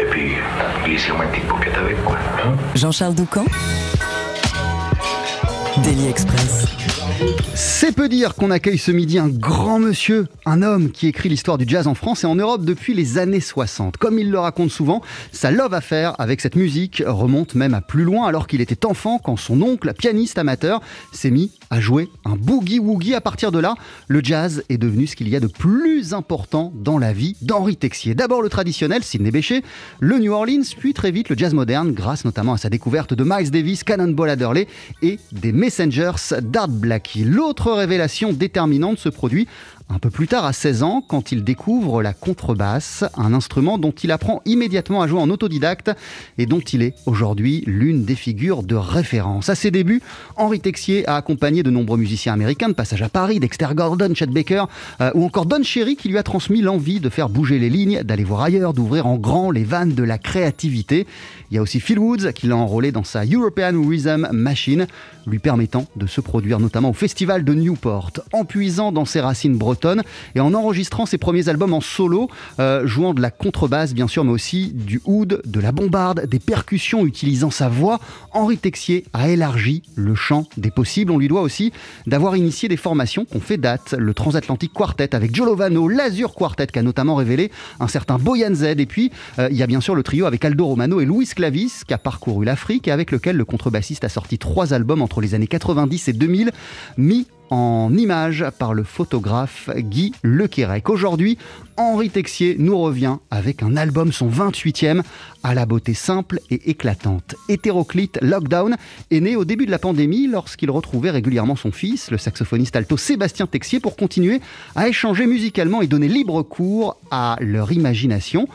Et puis, glissez-moi une petite paupiette avec, quoi. Jean-Charles Doucan Daily Express. C'est peu dire qu'on accueille ce midi un grand monsieur, un homme qui écrit l'histoire du jazz en France et en Europe depuis les années 60. Comme il le raconte souvent, sa love affaire avec cette musique remonte même à plus loin alors qu'il était enfant quand son oncle, pianiste amateur, s'est mis à jouer un boogie-woogie. À partir de là, le jazz est devenu ce qu'il y a de plus important dans la vie d'Henri Texier. D'abord le traditionnel, Sidney Bechet, le New Orleans, puis très vite le jazz moderne grâce notamment à sa découverte de Miles Davis, Cannonball Adderley et des Messengers d'Art L'autre révélation déterminante se produit un peu plus tard, à 16 ans, quand il découvre la contrebasse, un instrument dont il apprend immédiatement à jouer en autodidacte et dont il est aujourd'hui l'une des figures de référence. À ses débuts, Henri Texier a accompagné de nombreux musiciens américains de passage à Paris, Dexter Gordon, Chet Baker euh, ou encore Don Cherry qui lui a transmis l'envie de faire bouger les lignes, d'aller voir ailleurs, d'ouvrir en grand les vannes de la créativité. Il y a aussi Phil Woods qui l'a enrôlé dans sa European Rhythm Machine, lui permettant de se produire notamment au festival de Newport, en puisant dans ses racines bretonnes et en enregistrant ses premiers albums en solo, euh, jouant de la contrebasse bien sûr, mais aussi du oud, de la bombarde, des percussions utilisant sa voix. Henri Texier a élargi le champ des possibles. On lui doit aussi d'avoir initié des formations qu'on fait date, le Transatlantic Quartet avec Joe Lovano, l'Azur Quartet qui a notamment révélé un certain Boyan Z, et puis euh, il y a bien sûr le trio avec Aldo Romano et Luis Clavis qui a parcouru l'Afrique et avec lequel le contrebassiste a sorti trois albums entre les années 90 et 2000, mis en images par le photographe Guy Lequérec. Aujourd'hui, Henri Texier nous revient avec un album, son 28e, à la beauté simple et éclatante. Hétéroclite Lockdown est né au début de la pandémie lorsqu'il retrouvait régulièrement son fils, le saxophoniste alto Sébastien Texier, pour continuer à échanger musicalement et donner libre cours à leur imagination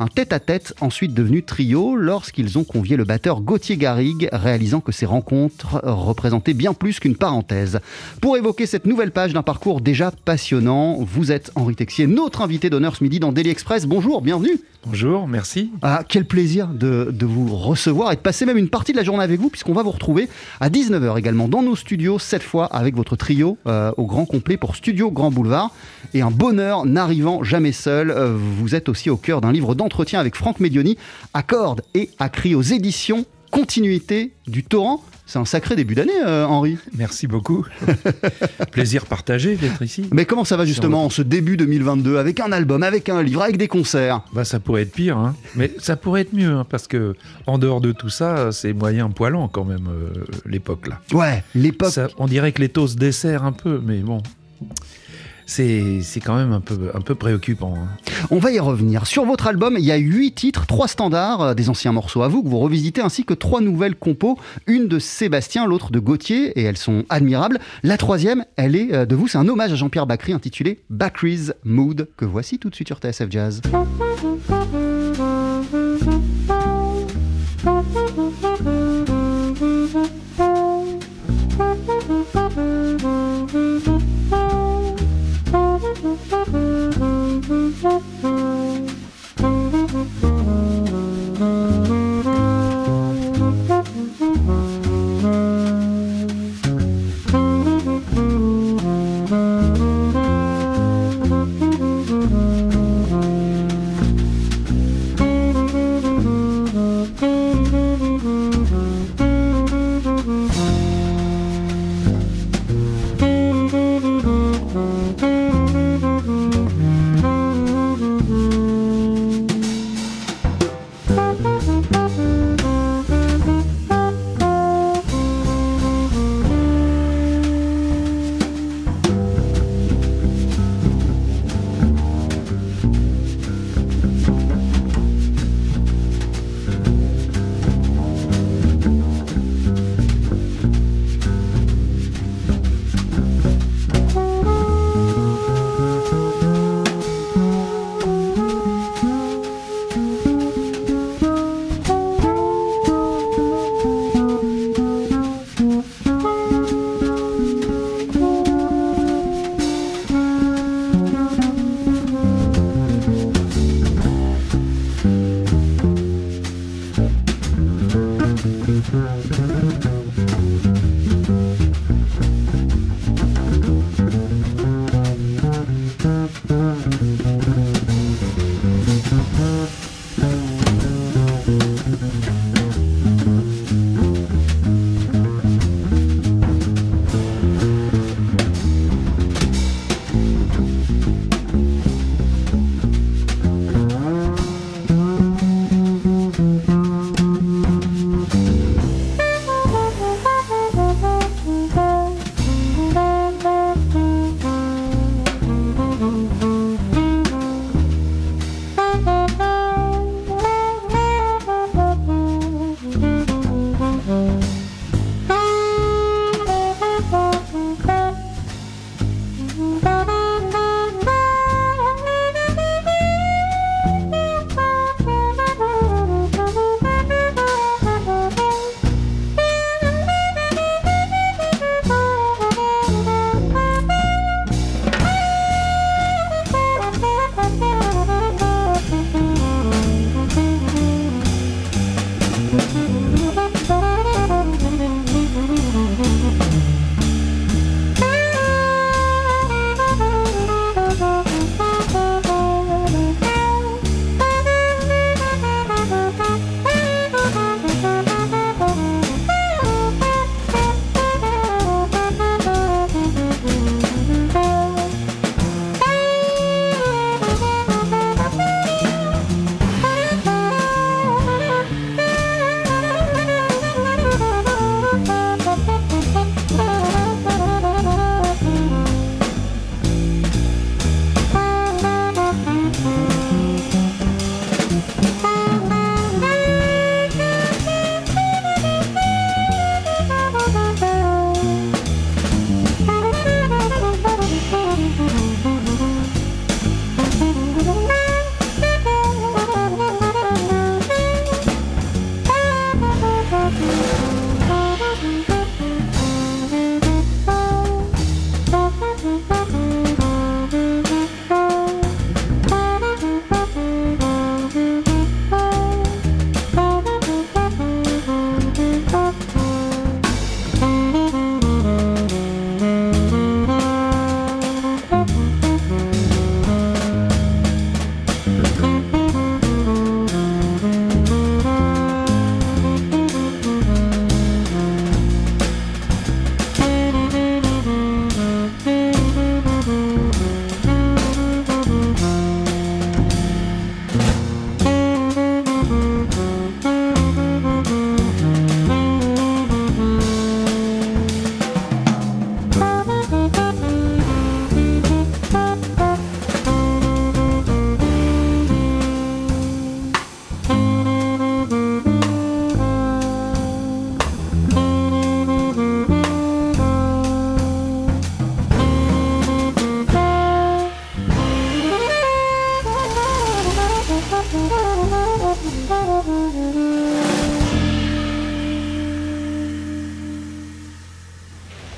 un tête-à-tête ensuite devenu trio lorsqu'ils ont convié le batteur Gauthier Garrigue, réalisant que ces rencontres représentaient bien plus qu'une parenthèse. Pour évoquer cette nouvelle page d'un parcours déjà passionnant, vous êtes Henri Texier, notre invité d'honneur ce midi dans Daily Express. Bonjour, bienvenue. Bonjour, merci. Ah, quel plaisir de, de, vous recevoir et de passer même une partie de la journée avec vous, puisqu'on va vous retrouver à 19h également dans nos studios, cette fois avec votre trio euh, au grand complet pour Studio Grand Boulevard. Et un bonheur n'arrivant jamais seul, euh, vous êtes aussi au cœur d'un livre d'entretien avec Franck Medioni, à cordes et à cri aux éditions Continuité du Torrent. C'est un sacré début d'année, euh, Henri. Merci beaucoup. Plaisir partagé d'être ici. Mais comment ça va justement en ce début 2022 avec un album, avec un livre, avec des concerts? Bah, Ça pourrait être pire, hein. mais ça pourrait être mieux, hein, parce que en dehors de tout ça, c'est moyen poilant quand même, euh, l'époque là. Ouais, l'époque. On dirait que les taux se desserrent un peu, mais bon c'est quand même un peu, un peu préoccupant. Hein. On va y revenir. Sur votre album, il y a 8 titres, 3 standards, euh, des anciens morceaux à vous que vous revisitez, ainsi que 3 nouvelles compos, une de Sébastien, l'autre de Gauthier, et elles sont admirables. La troisième, elle est euh, de vous, c'est un hommage à Jean-Pierre Bacry intitulé Bacry's Mood, que voici tout de suite sur TSF Jazz. Thank you.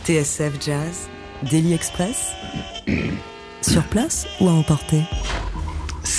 TSF Jazz, Daily Express, sur place ou à emporter?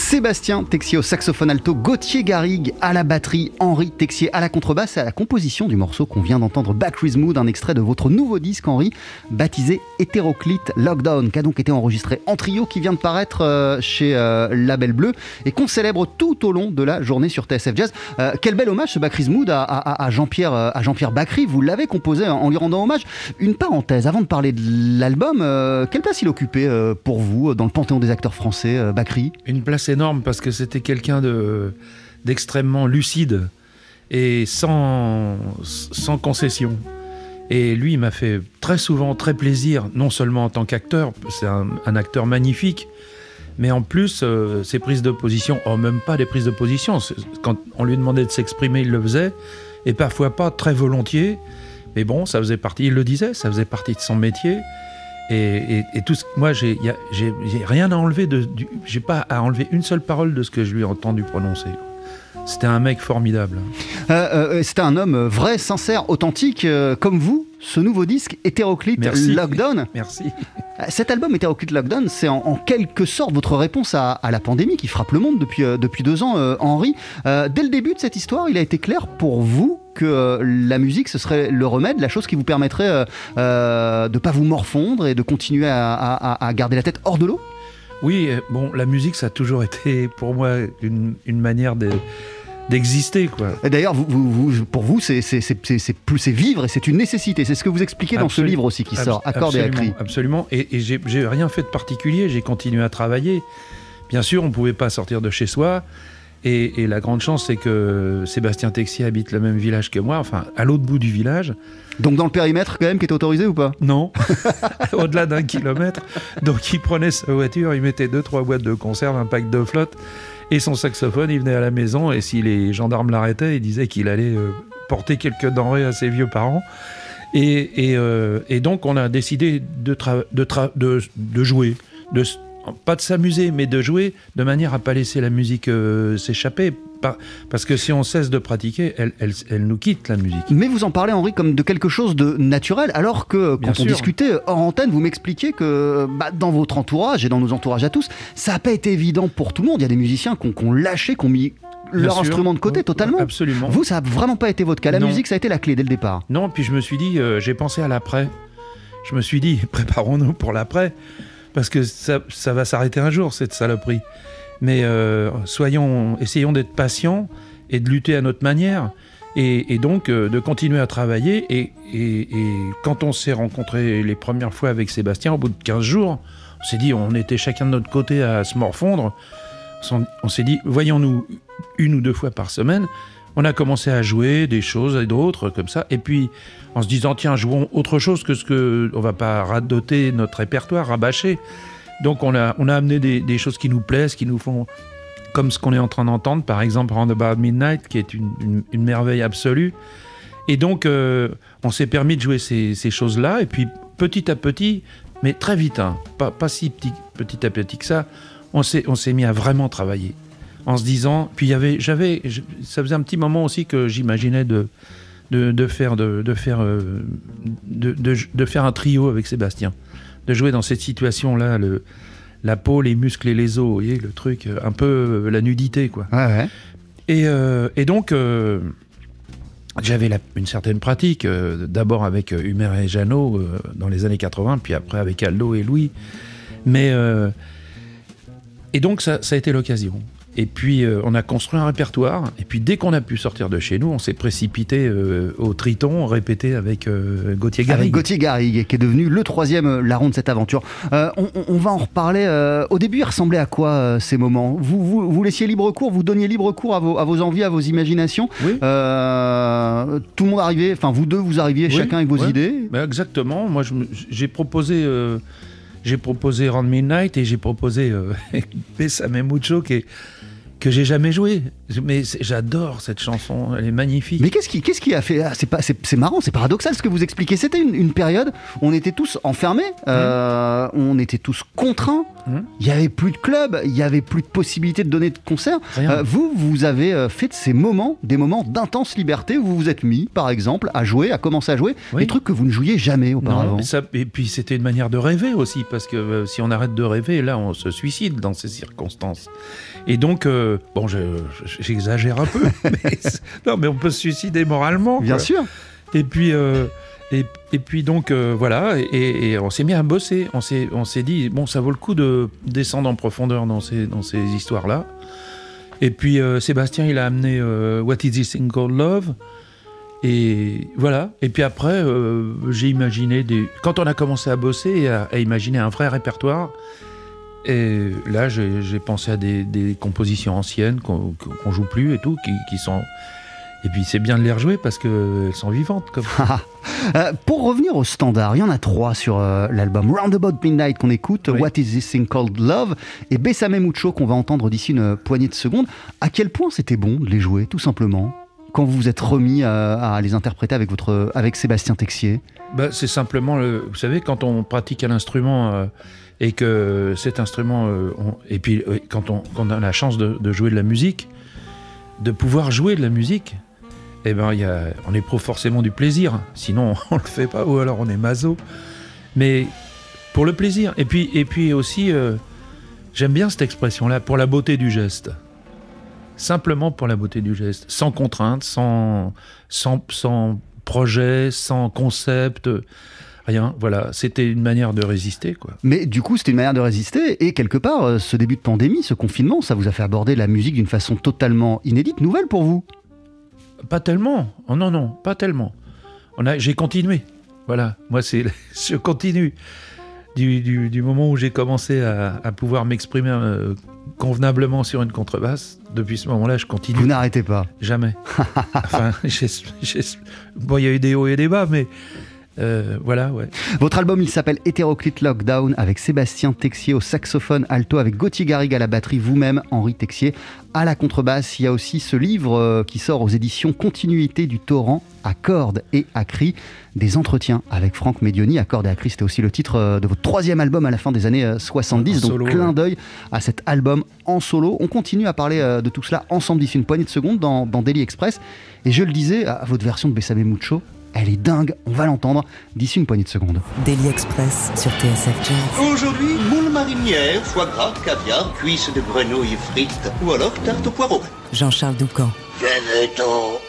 Sébastien Texier au saxophone alto, Gauthier Garrigue à la batterie, Henri Texier à la contrebasse et à la composition du morceau qu'on vient d'entendre, Backre's Mood, un extrait de votre nouveau disque, Henri, baptisé Hétéroclite Lockdown, qui a donc été enregistré en trio, qui vient de paraître euh, chez euh, Label Bleu et qu'on célèbre tout au long de la journée sur TSF Jazz. Euh, quel bel hommage ce Backre's Mood à, Jean-Pierre à Jean-Pierre Bacry, vous l'avez composé en lui rendant hommage. Une parenthèse, avant de parler de l'album, euh, quelle place il occupait pour vous dans le panthéon des acteurs français, Bacry? Une place énorme parce que c'était quelqu'un de d'extrêmement lucide et sans, sans concession. Et lui, il m'a fait très souvent très plaisir, non seulement en tant qu'acteur, c'est un, acteur magnifique, mais en plus, euh, ses prises de position, oh, même pas des prises de position, quand on lui demandait de s'exprimer, il le faisait, et parfois pas très volontiers, mais bon, ça faisait partie, il le disait, ça faisait partie de son métier. Et, et- et tout ce, moi, j'ai rien à enlever de, j'ai pas à enlever une seule parole de ce que je lui ai entendu prononcer. C'était un mec formidable. Euh, euh, C'était un homme euh, vrai, sincère, authentique, euh, comme vous. Ce nouveau disque, Hétéroclite Merci. Lockdown. Merci. Euh, Cet album, Hétéroclite Lockdown, c'est en, en quelque sorte votre réponse à, à la pandémie qui frappe le monde depuis, euh, depuis deux ans, euh, Henri. Euh, dès le début de cette histoire, il a été clair pour vous que euh, la musique, ce serait le remède, la chose qui vous permettrait euh, euh, de ne pas vous morfondre et de continuer à, à- à garder la tête hors de l'eau? Oui, bon, la musique, ça a toujours été pour moi une, une manière de- d'exister, quoi. Et D'ailleurs, vous, vous- vous- pour vous, c'est c'est- c'est- plus- vivre et c'est une nécessité. C'est ce que vous expliquez dans ce livre aussi qui Abs- sort, Accords et absolument, Acri. Absolument. Et, et j'ai j'ai rien fait de particulier. J'ai continué à travailler. Bien sûr, on ne pouvait pas sortir de chez soi. Et, et la grande chance, c'est que Sébastien Texier habite le même village que moi, enfin à l'autre bout du village. Donc dans le périmètre quand même qui est autorisé ou pas? Non, au-delà d'un kilomètre. Donc il prenait sa voiture, il mettait deux, trois boîtes de conserve, un pack de flotte et son saxophone. Il venait à la maison et si les gendarmes l'arrêtaient, il disait qu'il allait euh, porter quelques denrées à ses vieux parents. Et, et, euh, et donc on a décidé de, de, de, de jouer, de, pas de s'amuser, mais de jouer de manière à pas laisser la musique euh, s'échapper. Parce que si on cesse de pratiquer, elle, elle, elle nous quitte la musique. Mais vous en parlez, Henri, comme de quelque chose de naturel, alors que Bien quand on sûr. discutait hors antenne, vous m'expliquiez que bah, dans votre entourage et dans nos entourages à tous, ça n'a pas été évident pour tout le monde. Il y a des musiciens qui ont, qui ont lâché, qui ont mis Bien leur sûr. instrument de côté totalement. Absolument. Vous, ça n'a vraiment pas été votre cas. La Non. musique, ça a été la clé dès le départ. Non, puis je me suis dit, euh, j'ai pensé à l'après. Je me suis dit, préparons-nous pour l'après, parce que ça, va s'arrêter un jour, cette saloperie. Mais euh, soyons, essayons d'être patients et de lutter à notre manière, et, donc euh, de continuer à travailler. Et, et- et quand on s'est rencontrés les premières fois avec Sébastien, au bout de 15 jours, on s'est dit, on était chacun de notre côté à se morfondre. On s'est dit, voyons-nous une ou deux fois par semaine. On a commencé à jouer des choses et d'autres comme ça. Et puis, en se disant, tiens, jouons autre chose que ce que. On va pas radoter notre répertoire, rabâcher. Donc, on a, on a amené des, choses qui nous plaisent, qui nous font. Comme ce qu'on est en train d'entendre, par exemple, Roundabout Midnight, qui est une, merveille absolue. Et donc, euh, on s'est permis de jouer ces, choses-là. Et puis, petit à petit, mais très vite, hein, pas, pas si petit, petit à petit que ça, on s'est mis à vraiment travailler en se disant. Puis il y avait, j'avais, ça faisait un petit moment aussi que j'imaginais de de, de faire, de, de faire, euh, de, de- faire un trio avec Sébastien, de jouer dans cette situation-là, le, la peau, les muscles et les os, vous voyez, le truc, euh, un peu euh, la nudité, quoi. Ouais, ouais. Et, euh, et donc, euh, j'avais une certaine pratique, euh, d'abord avec Humer et Jeannot dans les années 80, puis après avec Aldo et Louis. Mais. et donc, ça, ça a été l'occasion. Et puis, euh, on a construit un répertoire. Et puis, dès qu'on a pu sortir de chez nous, on s'est précipité euh, au Triton, répété avec euh, Gauthier Avec Garrigue. Gauthier Garrigue, qui est devenu le troisième larron de cette aventure. On, va en reparler. au début, il ressemblait à quoi ces moments? Vous, vous, vous laissiez libre cours, vous donniez libre cours à vos, à vos envies, à vos imaginations? Oui. Tout le monde arrivait, enfin vous deux, vous arriviez Oui, chacun avec vos idées? Ben, exactement. Moi, j'ai proposé, j'ai proposé Round Midnight et j'ai proposé euh, Bésame Mucho qui est- que j'ai jamais joué. Mais j'adore cette chanson. Elle est magnifique. Mais qu'est-ce qui, qu'est-ce qui a fait ah, C'est marrant, c'est paradoxal ce que vous expliquez. C'était une, une période où on était tous enfermés, euh, on était tous contraints. Mhm. Il y avait plus de clubs, il y avait plus de possibilités de donner de concerts. Euh, vous, vous avez euh, fait de ces moments, des moments d'intense liberté où vous vous êtes mis, par exemple, à jouer, à commencer à jouer, Oui. des trucs que vous ne jouiez jamais auparavant. Non, mais ça- et puis c'était une manière de rêver aussi, parce que euh, si on arrête de rêver, là, on se suicide dans ces circonstances. Et donc, euh, bon, je- je- j'exagère un peu, mais non, mais on peut se suicider moralement. Bien quoi. sûr. Et puis, euh, et, et puis donc, euh, voilà, et, et on s'est mis à bosser. On s'est, on s'est dit, bon, ça vaut le coup de descendre en profondeur dans ces, dans ces histoires-là. Et puis, euh, Sébastien, il a amené What is this thing called love? Et voilà. Et puis après, euh, j'ai imaginé des. Quand on a commencé à bosser et à, à imaginer un vrai répertoire, et là, j'ai, pensé à des, des compositions anciennes qu'on, qu'on joue plus et tout, qui, qui sont. Et puis c'est bien de les rejouer parce qu'elles sont vivantes. Comme... Euh, pour revenir au standard, il y en a trois sur euh, l'album Roundabout Midnight qu'on écoute, Oui. What is this thing called love et Bessame Mucho qu'on va entendre d'ici une poignée de secondes. À quel point c'était bon de les jouer, tout simplement, quand vous vous êtes remis euh, à les interpréter avec, votre, avec Sébastien Texier? Bah, c'est simplement, le, vous savez, quand on pratique un instrument euh, et que cet instrument, euh, et puis euh, quand on, a la chance de, jouer de la musique, de pouvoir jouer de la musique, eh ben, on éprouve forcément du plaisir. Sinon, on le fait pas, ou alors on est maso. Mais pour le plaisir. Et puis, et puis aussi, euh, j'aime bien cette expression-là, pour la beauté du geste. Simplement pour la beauté du geste, sans contrainte, sans, sans, sans projet, sans concept, rien. Voilà, c'était une manière de résister, quoi. Mais du coup, c'était une manière de résister et quelque part, euh, ce début de pandémie, ce confinement, ça vous a fait aborder la musique d'une façon totalement inédite, nouvelle pour vous? Pas tellement. Oh non, non, pas tellement. On a, j'ai continué. Voilà, moi c'est, je continue. Du, du- du moment où j'ai commencé à, à pouvoir m'exprimer euh, convenablement sur une contrebasse, depuis ce moment-là, je continue. Vous n'arrêtez pas. Jamais. enfin, bon, il y a eu des hauts et des bas, mais euh, voilà, ouais. Votre album, il s'appelle Hétéroclite Lockdown avec Sébastien Texier au saxophone alto, avec Gauthier Garrigue à la batterie, vous-même, Henri Texier, à la contrebasse. Il y a aussi ce livre euh, qui sort aux éditions Continuité du Torrent, à cordes et à cris, des entretiens avec Franck Medioni. À cordes et à cris, c'était aussi le titre euh, de votre troisième album à la fin des années euh, 70. En donc, solo, clin ouais. d'œil à cet album en solo. On continue à parler de tout cela ensemble d'ici une poignée de secondes dans, dans Daily Express. Et je le disais, à votre version de Bessame Mucho, elle est dingue, on va l'entendre d'ici une poignée de secondes. Daily Express sur TSF Jazz. Aujourd'hui, moule marinière, foie gras, caviar, cuisses de grenouille frites ou alors tarte au poireau. Jean-Charles Doucan. Venez-t'en.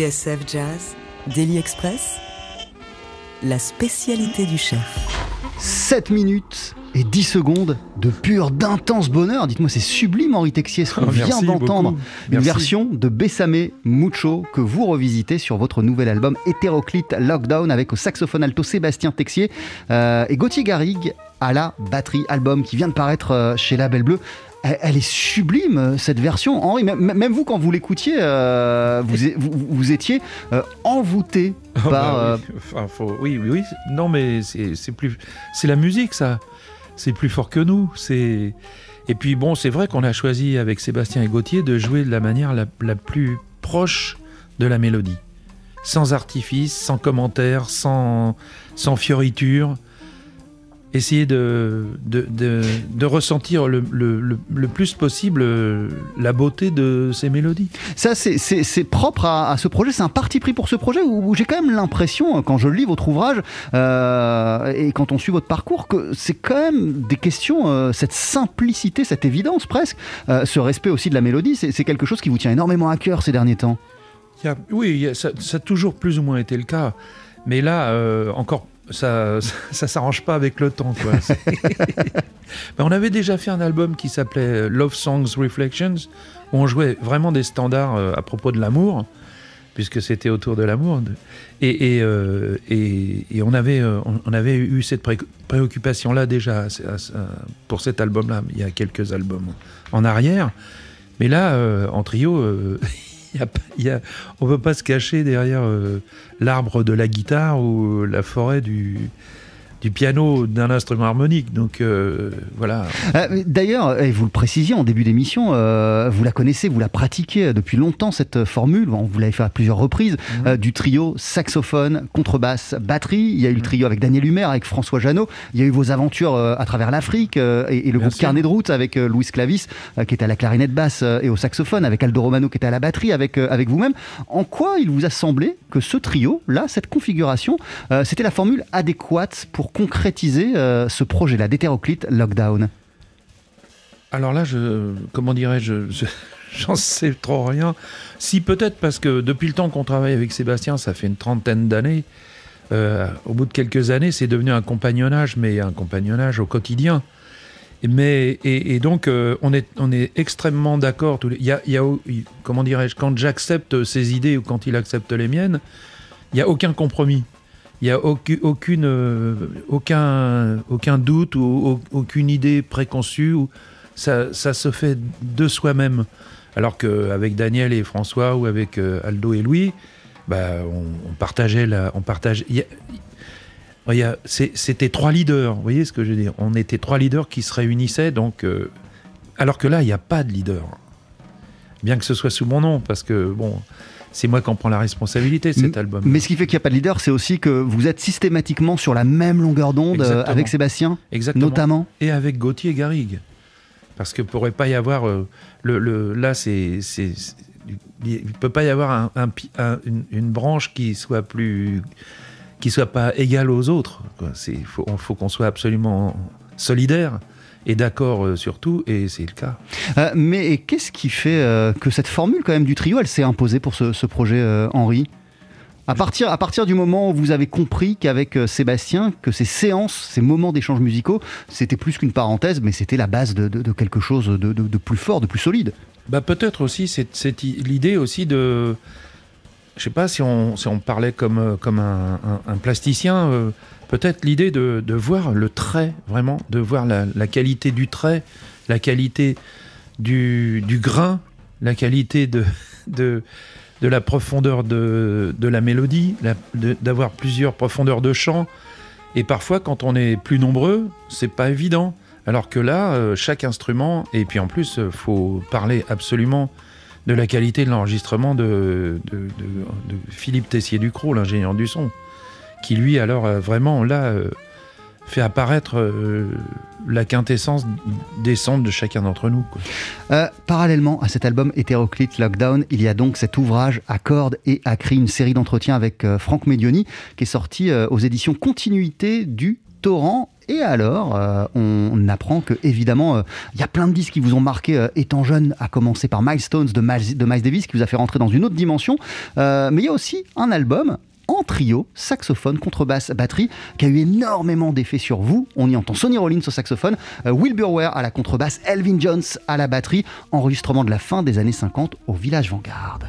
TSF Jazz, Daily Express, la spécialité du chef. 7 minutes et 10 secondes de pur, d'intense bonheur. Dites-moi, c'est sublime, Henri Texier, ce qu'on Oh, vient d'entendre. Une Merci. version de Bessame Mucho que vous revisitez sur votre nouvel album Hétéroclite Lockdown avec au saxophone alto Sébastien Texier euh, et Gauthier Garrigue à la batterie. Album qui vient de paraître euh, chez Label Bleu. Elle, elle est sublime, euh, cette version. Henri, même, vous, quand vous l'écoutiez, euh, vous, vous, vous étiez euh, envoûté Ah par... bah oui. Enfin, faut- oui, oui, oui. Non, mais c'est c'est plus, c'est la musique, ça. C'est plus fort que nous. C'est et puis bon, c'est vrai qu'on a choisi avec Sébastien et Gauthier de jouer de la manière la, la plus proche de la mélodie, sans artifice, sans commentaire, sans sans fioriture. Essayer de, de, de, de ressentir le, le, le, le plus possible euh, la beauté de ces mélodies. Ça, c'est- propre à, à ce projet, c'est un parti pris pour ce projet où, où j'ai quand même l'impression, quand je lis votre ouvrage euh, et quand on suit votre parcours, que c'est quand même des questions, euh, cette simplicité, cette évidence presque, euh, ce respect aussi de la mélodie, c'est quelque chose qui vous tient énormément à cœur ces derniers temps. A- oui, a- ça, ça a toujours plus ou moins été le cas. Mais là, encore, ça ça, ça s'arrange pas avec le temps. Quoi. Ben, on avait déjà fait un album qui s'appelait Love Songs Reflections, où on jouait vraiment des standards euh, à propos de l'amour, puisque c'était autour de l'amour. Et, et, euh, et- et on, avait, euh, on, avait eu cette pré- préoccupation-là déjà pour cet album-là, il y a quelques albums en arrière. Mais là, euh, en trio, euh, on ne peut pas se cacher derrière euh, l'arbre de la guitare ou la forêt du, du piano d'un instrument harmonique. Donc euh, voilà. Euh, D'ailleurs, et vous le précisiez en début d'émission, euh, vous la connaissez, vous la pratiquez depuis longtemps cette formule, Bon, vous l'avez fait à plusieurs reprises, euh, du trio saxophone, contrebasse, batterie. Il y a eu le trio avec Daniel Humer, avec François Janot. Il y a eu vos aventures euh, à travers l'Afrique euh, et, et le Bien groupe sûr. Carnet de route avec Louis Clavis euh, qui était à la clarinette basse euh, et au saxophone, avec Aldo Romano qui était à la batterie, avec, euh, avec vous-même. En quoi il vous a semblé que ce trio, là, cette configuration, euh, c'était la formule adéquate pour concrétiser euh, ce projet-là d'hétéroclite Lockdown Alors là, je, comment dirais-je, je- j'en sais trop rien. Si peut-être parce que depuis le temps qu'on travaille avec Sébastien, ça fait une trentaine d'années. euh, au bout de quelques années, c'est devenu un compagnonnage, mais un compagnonnage au quotidien. Mais et, donc euh, on est on est extrêmement d'accord. Il y a, comment dirais-je quand j'accepte ses idées ou quand il accepte les miennes, il y a aucun compromis. Il y a aucune euh, aucun doute ou au- aucune idée préconçue. Ou, ça, se fait de soi-même. Alors qu'avec Daniel et François ou avec euh, Aldo et Louis, bah, on, on partageait la, on partage. C'était trois leaders, vous voyez ce que je veux dire? On était trois leaders qui se réunissaient, donc. euh, alors que là, il n'y a pas de leader. Bien que ce soit sous mon nom, parce que bon, c'est moi qui en prends la responsabilité de cet album. Mais ce qui fait qu'il n'y a pas de leader, c'est aussi que vous êtes systématiquement sur la même longueur d'onde euh, avec Sébastien, Exactement. notamment. et avec Gauthier Garrigue. Parce que pourrait pas y avoir euh, le, le- là c'est il peut pas y avoir un, un pi- un- une, une branche qui soit plus qui soit pas égale aux autres. C'est faut faut qu'on soit absolument solidaire et d'accord euh, sur tout et c'est le cas. Euh, mais qu'est-ce qui fait euh, que cette formule quand même du trio, elle s'est imposée pour ce, ce projet, euh, Henri? À partir, à partir du moment où vous avez compris qu'avec euh, Sébastien, que ces séances, ces moments d'échanges musicaux, c'était plus qu'une parenthèse, mais c'était la base de, de- de quelque chose de, de- de plus fort, de plus solide? Bah peut-être aussi c'est l'idée aussi de je sais pas si on, si on parlait comme, comme un, un- un plasticien, euh, peut-être l'idée de, voir le trait, vraiment, de voir la, qualité du trait, la qualité du, grain, la qualité de, de, la profondeur de, de la mélodie, d'avoir plusieurs profondeurs de chant. Et parfois, quand on est plus nombreux, c'est pas évident. Alors que là, euh, chaque instrument, et puis en plus, il faut parler absolument de la qualité de l'enregistrement de, de- de- de Philippe Tessier-Ducrot, l'ingénieur du son, qui lui, alors, a vraiment, là, euh, fait apparaître euh, la quintessence des sons de chacun d'entre nous. Euh, parallèlement à cet album Hétéroclite Lockdown, il y a donc cet ouvrage à cordes et à cri, une série d'entretiens avec euh, Franck Medioni, qui est sorti euh, aux éditions Continuité du torrent. Et alors, euh, on apprend que évidemment, euh, il y a plein de disques qui vous ont marqué euh, étant jeune, à commencer par Milestones de Miles, de Miles Davis, qui vous a fait rentrer dans une autre dimension. Euh, mais il y a aussi un album en trio, saxophone, contrebasse, batterie, qui a eu énormément d'effets sur vous. On y entend Sonny Rollins au saxophone, euh, Wilbur Ware à la contrebasse, Elvin Jones à la batterie, enregistrement de la fin des années 50 au Village Vanguard.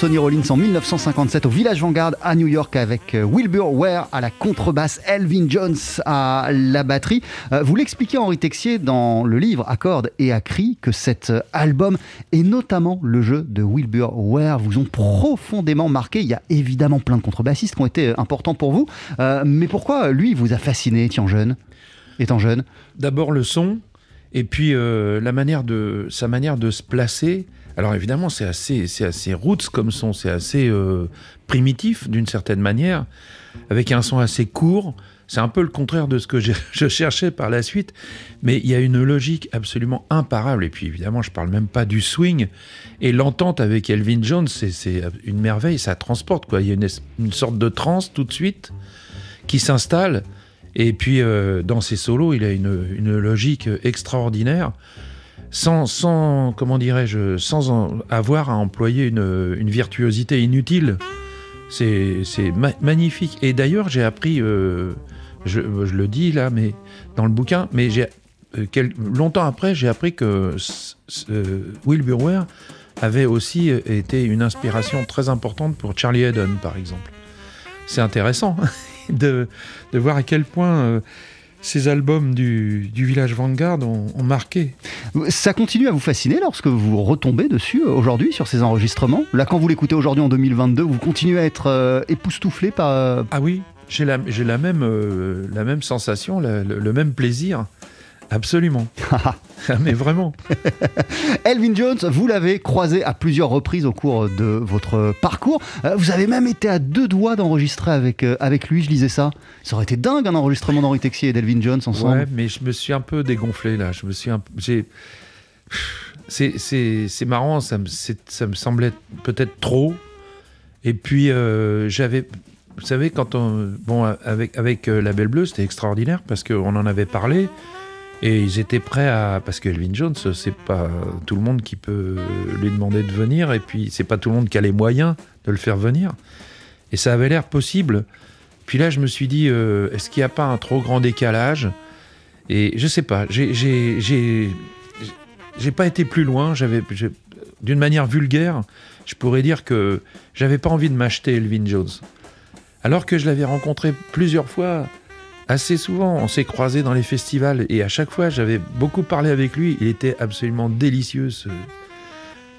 Sonny Rollins en 1957 au Village Vanguard à New York avec euh, Wilbur Ware à la contrebasse, Elvin Jones à la batterie. Euh, Vous l'expliquez Henri Texier dans le livre À cordes et à que cet euh, album et notamment le jeu de Wilbur Ware vous ont profondément marqué. Il y a évidemment plein de contrebassistes qui ont été importants pour vous. Mais pourquoi lui vous a fasciné étant jeune, étant jeune? D'abord le son, et puis la manière de, sa manière de se placer. Alors évidemment, c'est assez, c'est assez roots comme son, c'est assez euh, primitif d'une certaine manière, avec un son assez court. C'est un peu le contraire de ce que je cherchais par la suite, mais il y a une logique absolument imparable. Et puis évidemment, je parle même pas du swing et l'entente avec Elvin Jones, c'est une merveille, ça transporte quoi. Il y a une, une sorte de transe tout de suite qui s'installe. Et puis euh, dans ses solos, il a une, une logique extraordinaire, sans, sans comment dirais-je, sans avoir à employer une, une virtuosité inutile. C'est c'est ma- magnifique. Et d'ailleurs, j'ai appris euh, Je, le dis là, mais dans le bouquin, mais j'ai euh, longtemps après, j'ai appris que euh, Will Burwer avait aussi été une inspiration très importante pour Charlie Haddon, par exemple. C'est intéressant de, de voir à quel point ces albums du, du Village Vanguard ont, ont marqué. Ça continue à vous fasciner lorsque vous retombez dessus euh, aujourd'hui sur ces enregistrements? Là, quand vous l'écoutez aujourd'hui en 2022, vous continuez à être euh, époustouflé par. euh, Ah oui, j'ai la, la, même, euh, la même sensation, la- le, le même plaisir. Absolument. Mais vraiment. Elvin Jones, vous l'avez croisé à plusieurs reprises au cours de votre parcours. Euh, Vous avez même été à deux doigts d'enregistrer avec, euh, avec lui, je lisais ça. Ça aurait été dingue un enregistrement d'Henri Texier et d'Elvin Jones ensemble. Ouais, mais je me suis un peu dégonflé là. Je me suis un j'ai c'est marrant, ça me ça me semblait peut-être trop. Et puis euh, j'avais vous savez quand on bon avec avec la Belle Bleue, c'était extraordinaire parce qu'on en avait parlé et ils étaient prêts à parce que Elvin Jones, c'est pas tout le monde qui peut lui demander de venir et puis c'est pas tout le monde qui a les moyens de le faire venir. Et ça avait l'air possible. Puis là, je me suis dit, euh, est-ce qu'il n'y a pas un trop grand décalage? Et je sais pas, j'ai- pas été plus loin. J'avais, d'une manière vulgaire, je pourrais dire que j'avais pas envie de m'acheter Elvin Jones. Alors que je l'avais rencontré plusieurs fois, assez souvent, on s'est croisés dans les festivals et à chaque fois, j'avais beaucoup parlé avec lui. Il était absolument délicieux.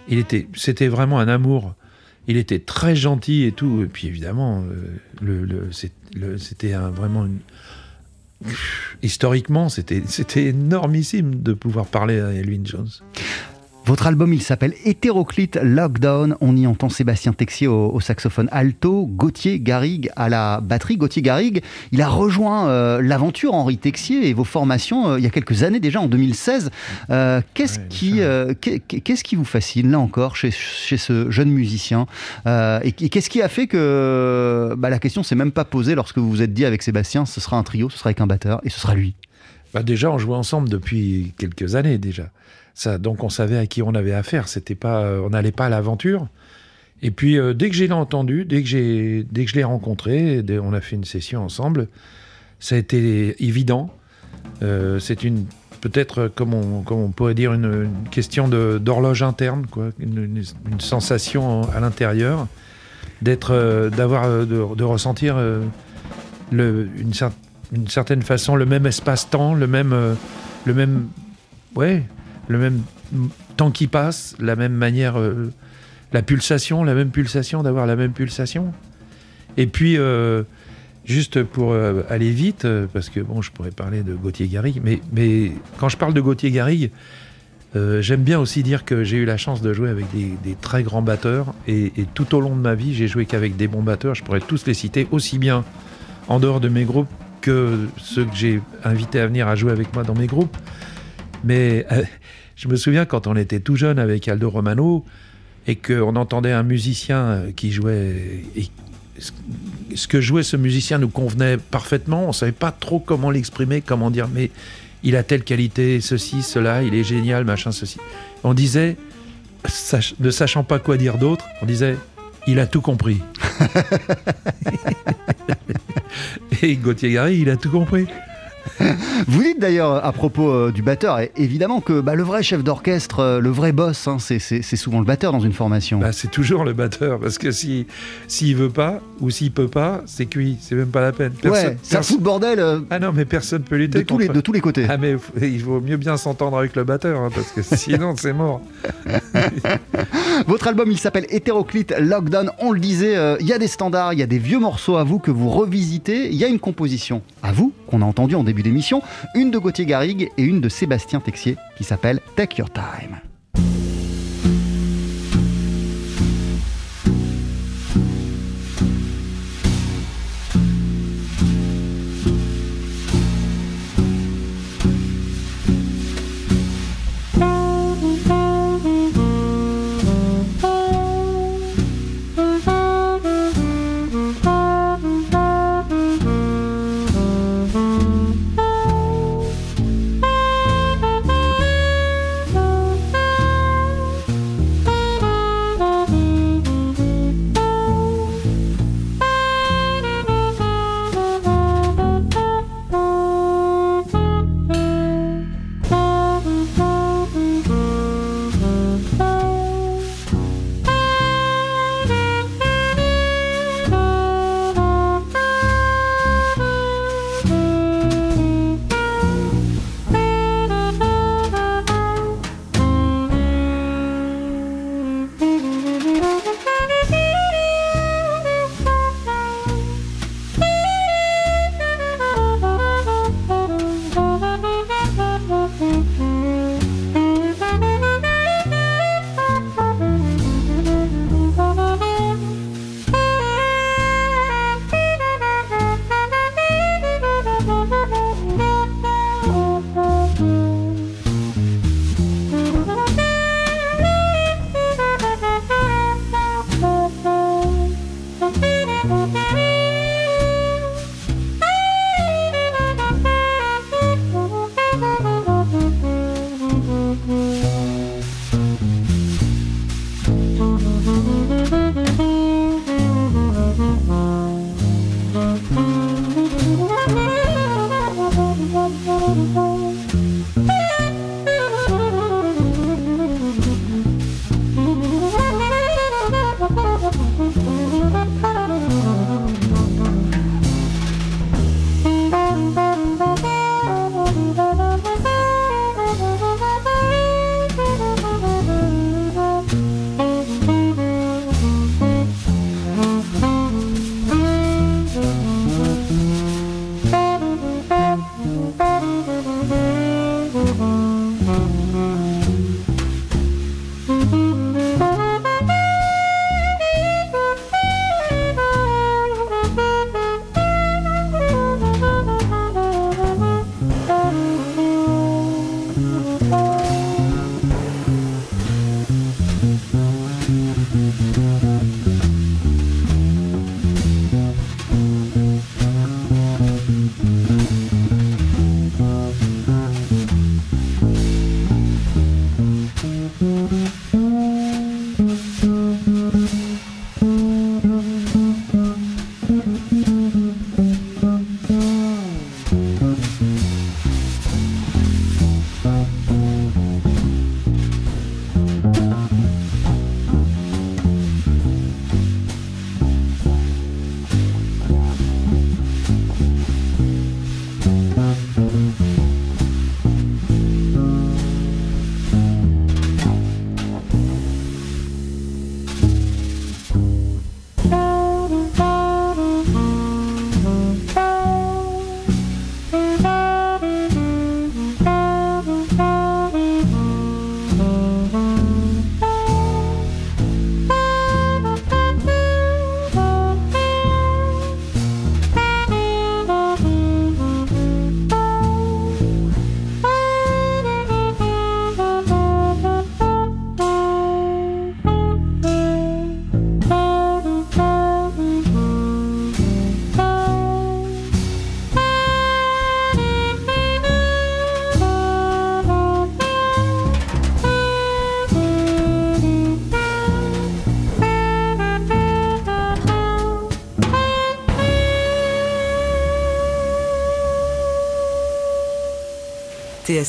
Il était, c'était vraiment un amour. Il était très gentil et tout. Et puis évidemment, euh, c'était vraiment. Historiquement, c'était c'était énormissime de pouvoir parler à Elvin Jones. Votre album, il s'appelle Hétéroclite Lockdown. On y entend Sébastien Texier au, au saxophone alto, Gauthier Garrigue à la batterie. Gauthier Garrigue, il a rejoint euh, l'aventure Henri Texier et vos formations euh, il y a quelques années déjà, en 2016. Euh, qu'est-ce Ouais, qui, qu'est-ce qui vous fascine là encore chez, chez ce jeune musicien Et, et qu'est-ce qui a fait que bah, la question s'est même pas posée lorsque vous vous êtes dit avec Sébastien, ce sera un trio, ce sera avec un batteur et ce sera lui? Bah déjà, on jouait ensemble depuis quelques années déjà. Donc on savait à qui on avait affaire. C'était pas, euh, on n'allait pas à l'aventure. Et puis euh, dès que j'ai entendu, dès que j'ai, dès que je l'ai rencontré, on a fait une session ensemble. Ça a été évident. Euh, c'est une peut-être comme on, comme on pourrait dire une, question d'horloge interne, quoi, une, sensation à l'intérieur d'être, d'avoir, de, ressentir le, une, cer- une certaine façon le même espace-temps, le même, le même, ouais, le même temps qui passe, la même manière, euh, la pulsation, la même pulsation, d'avoir la même pulsation. Et puis, euh, juste pour euh, aller vite, parce que bon, je pourrais parler de Gauthier Garrigue, mais, mais quand je parle de Gauthier Garrigue, j'aime bien aussi dire que j'ai eu la chance de jouer avec des, très grands batteurs, et, et tout au long de ma vie, j'ai joué qu'avec des bons batteurs. Je pourrais tous les citer, aussi bien en dehors de mes groupes que ceux que j'ai invités à venir à jouer avec moi dans mes groupes. Mais je me souviens quand on était tout jeune avec Aldo Romano et qu'on entendait un musicien euh, qui jouait. Et ce- que jouait ce musicien nous convenait parfaitement. On savait pas trop comment l'exprimer, comment dire, mais il a telle qualité, ceci, cela, il est génial, machin, ceci. On disait, ne sachant pas quoi dire d'autre, on disait, il a tout compris. Et Gauthier Gary, il a tout compris. Vous dites d'ailleurs à propos euh, du batteur, évidemment que bah, le vrai chef d'orchestre, euh, le vrai boss, hein, c'est- souvent le batteur dans une formation. Bah, c'est toujours le batteur, parce que si s'il veut pas ou s'il peut pas, c'est cuit, c'est même pas la peine. ouais, ça fout le bordel euh, Ah non, mais personne peut lutter de, tous les, de tous les côtés. Ah mais il vaut mieux bien s'entendre avec le batteur, hein, parce que sinon c'est mort. Votre album, il s'appelle Hétéroclite Lockdown. On le disait, euh, il y a des standards, il y a des vieux morceaux à vous que vous revisitez. Il y a une composition à vous qu'on a entendue en début d'émission, une de Gauthier Garrigue et une de Sébastien Texier qui s'appelle Take Your Time.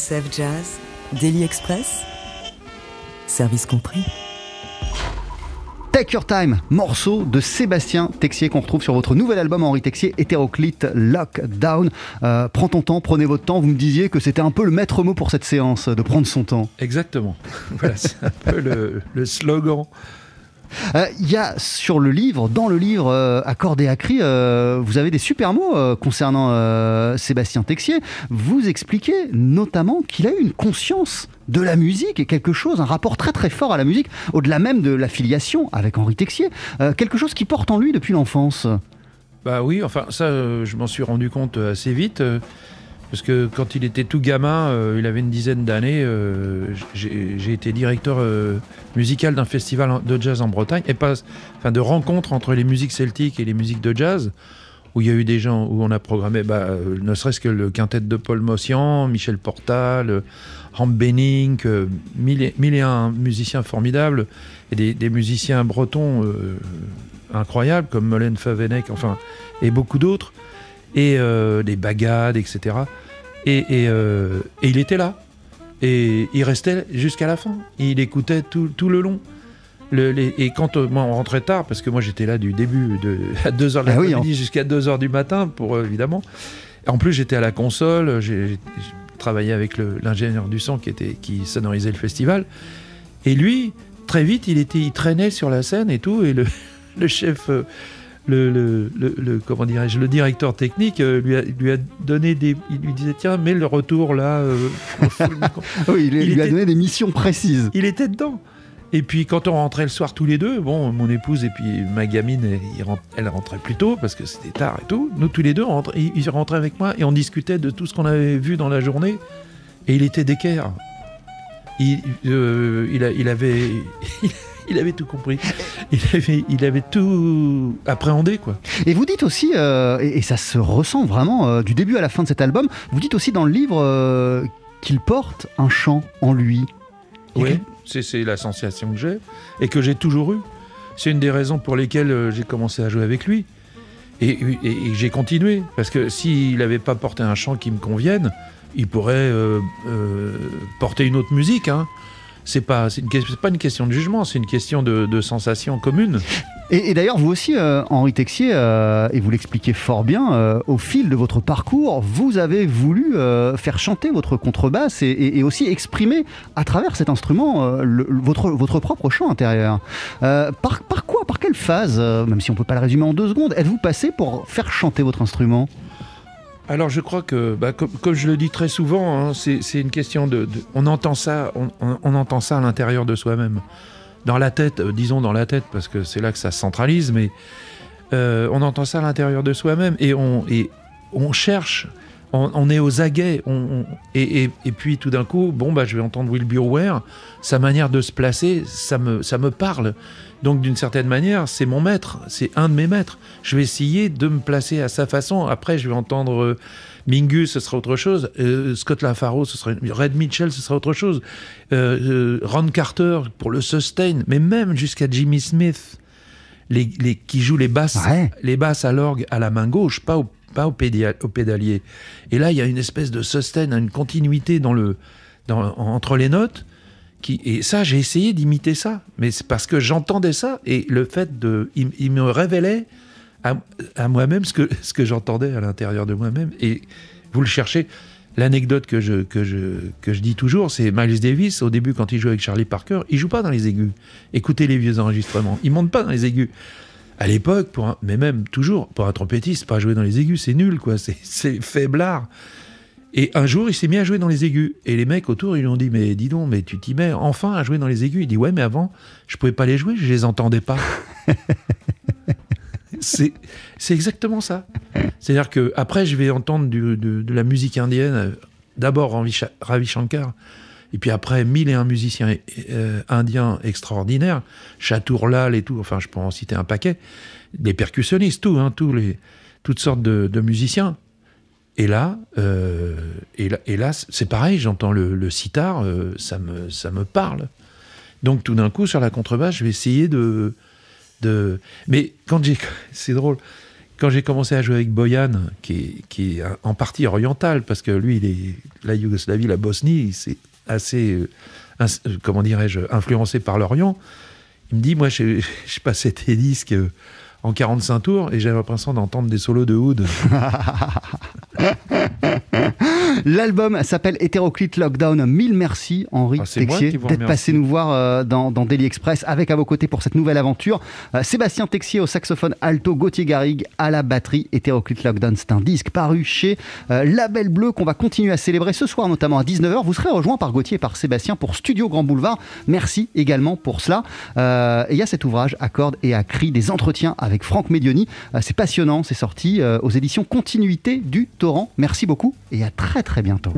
TSF Jazz, Daily Express, service compris. Take Your Time, morceau de Sébastien Texier qu'on retrouve sur votre nouvel album Henri Texier, Hétéroclite Lockdown. Euh, prends ton temps, prenez votre temps. Vous me disiez que c'était un peu le maître mot pour cette séance, de prendre son temps. Exactement. voilà, c'est un peu le, le slogan. Euh, Il y a sur le livre, dans le livre euh, Accordé à cri, euh, vous avez des super mots euh, concernant euh, Sébastien Texier. Vous expliquez notamment qu'il a eu une conscience de la musique et quelque chose, un rapport très très fort à la musique, au-delà même de l'affiliation avec Henri Texier, quelque chose qui porte en lui depuis l'enfance? Bah oui, enfin ça, je m'en suis rendu compte assez vite. Parce que quand il était tout gamin, euh, il avait une dizaine d'années, euh, j'ai été directeur euh, musical d'un festival de jazz en Bretagne, et pas, enfin de rencontres entre les musiques celtiques et les musiques de jazz, où il y a eu des gens, où on a programmé, bah, ne serait-ce que le quintet de Paul Mossian, Michel Portal, Ram Benning, mille, et, mille et un musiciens formidables, et des, musiciens bretons incroyables, comme Molen Favenek, enfin, et beaucoup d'autres, et euh, des bagades, etc. Et, et, euh, et il était là. Et il restait jusqu'à la fin. Il écoutait tout, tout le long. Le- les- et quand euh, moi, on rentrait tard, parce que moi j'étais là du début, de, à 2h de Ah oui, l'après-midi jusqu'à 2h du matin, pour, euh, évidemment. En plus, j'étais à la console, j'ai travaillé avec l'ingénieur du son qui, était, qui sonorisait le festival. Et lui, très vite, il, était, il traînait sur la scène et tout. Et le, le chef, le, le, le- le- comment dirais-je, le directeur technique euh, lui, a, lui a donné des. Il lui disait tiens, mets le retour là. euh. Oui, il, Il lui a donné des missions précises. il était dedans. Et puis quand on rentrait le soir tous les deux, bon, mon épouse et puis ma gamine, elle, rentrait plus tôt parce que c'était tard et tout. Nous tous les deux, on rentrait, il il rentrait avec moi et on discutait de tout ce qu'on avait vu dans la journée. Et il était d'équerre. Il, euh, il, a- il avait, il avait tout compris. Il avait, il avait tout appréhendé quoi. Et vous dites aussi, euh, et, et ça se ressent vraiment euh, du début à la fin de cet album, vous dites aussi dans le livre euh, qu'il porte un chant en lui. Oui, que- c'est la sensation que j'ai et que j'ai toujours eue. C'est une des raisons pour lesquelles j'ai commencé à jouer avec lui. Et, et- et j'ai continué. Parce que s'il n'avait pas porté un chant qui me convienne, il pourrait euh, euh, porter une autre musique. Hein. C'est pas, pas une question de jugement, c'est une question de, sensation commune. Et, d'ailleurs, vous aussi, euh, Henri Texier, euh, et vous l'expliquez fort bien, euh, au fil de votre parcours, vous avez voulu faire chanter votre contrebasse et, aussi exprimer à travers cet instrument votre, votre propre chant intérieur. Par, par quoi, par quelle phase, même si on peut pas le résumer en deux secondes, êtes-vous passé pour faire chanter votre instrument? Alors je crois que, bah, comme, je le dis très souvent, hein, c'est une question de, on entend ça, à l'intérieur de soi-même, dans la tête, euh, disons dans la tête, parce que c'est là que ça se centralise, mais euh, on entend ça à l'intérieur de soi-même et et on cherche, on, on est aux aguets, on, on- et, et- et puis tout d'un coup, bon bah je vais entendre Will Burware, sa manière de se placer, ça me, ça me parle. Donc d'une certaine manière, c'est mon maître, c'est un de mes maîtres. Je vais essayer de me placer à sa façon. Après, je vais entendre euh, Mingus, ce sera autre chose. Euh, Scott LaFaro, ce sera Red Mitchell, ce sera autre chose. Euh, Ron Carter pour le sustain, mais même jusqu'à Jimmy Smith, les, les- qui joue les basses, Ouais. les basses à l'orgue à la main gauche, pas au, pas au, pédalier. Et là, il y a une espèce de sustain, une continuité dans le, dans, entre les notes. Qui, et ça, j'ai essayé d'imiter ça, mais c'est parce que j'entendais ça et le fait de, il, il me révélait à, à moi-même ce que ce que j'entendais à l'intérieur de moi-même. Et vous le cherchez. L'anecdote que je, que, je, que je dis toujours, c'est Miles Davis, au début, quand il joue avec Charlie Parker, il joue pas dans les aigus. Écoutez les vieux enregistrements, il monte pas dans les aigus. À l'époque, pour un- mais même toujours, pour un trompettiste, pas jouer dans les aigus, c'est nul, quoi. C'est- faiblard. Et un jour, il s'est mis à jouer dans les aigus. Et les mecs autour, ils lui ont dit Mais dis donc, mais tu t'y mets enfin à jouer dans les aigus. Il dit Ouais, mais avant, je pouvais pas les jouer, je les entendais pas. c'est exactement ça. C'est-à-dire que après, je vais entendre du- de, de la musique indienne, euh, d'abord Ravi Shankar, et puis après, mille et un musiciens euh, indiens extraordinaires, Chatourlal et tout, enfin, je peux en citer un paquet, des percussionnistes, tout, hein, tous les, toutes sortes de, musiciens. Et là, euh, et là, et là, c'est pareil, j'entends le, le sitar, euh, ça, me, ça me parle. Donc tout d'un coup, sur la contrebasse, je vais essayer de... de... Mais quand j'ai... C'est drôle. quand j'ai commencé à jouer avec Boyan, qui est, qui est en partie oriental, parce que lui, il est, la Yougoslavie, la Bosnie, c'est assez, euh, euh, comment dirais-je, influencé par l'Orient. Il me dit, moi, je, je passais tes disques euh, en 45 tours et j'avais l'impression d'entendre des solos de oud. L'album s'appelle Hétéroclite Lockdown. Mille merci, Henri Ah, Texier, d'être passé nous voir euh, dans, dans Daily Express avec à vos côtés pour cette nouvelle aventure. Euh, Sébastien Texier au saxophone alto, Gauthier Garrigue à la batterie. Hétéroclite Lockdown, c'est un disque paru chez euh, Label Bleu qu'on va continuer à célébrer ce soir, notamment à 19h. Vous serez rejoint par Gauthier et par Sébastien pour Studio Grand Boulevard. Merci également pour cela. Euh, et il y a cet ouvrage à cordes et à cris, des entretiens avec Franck Medioni. C'est passionnant, c'est sorti aux éditions Continuité du Torrent. Merci beaucoup et à très très bientôt.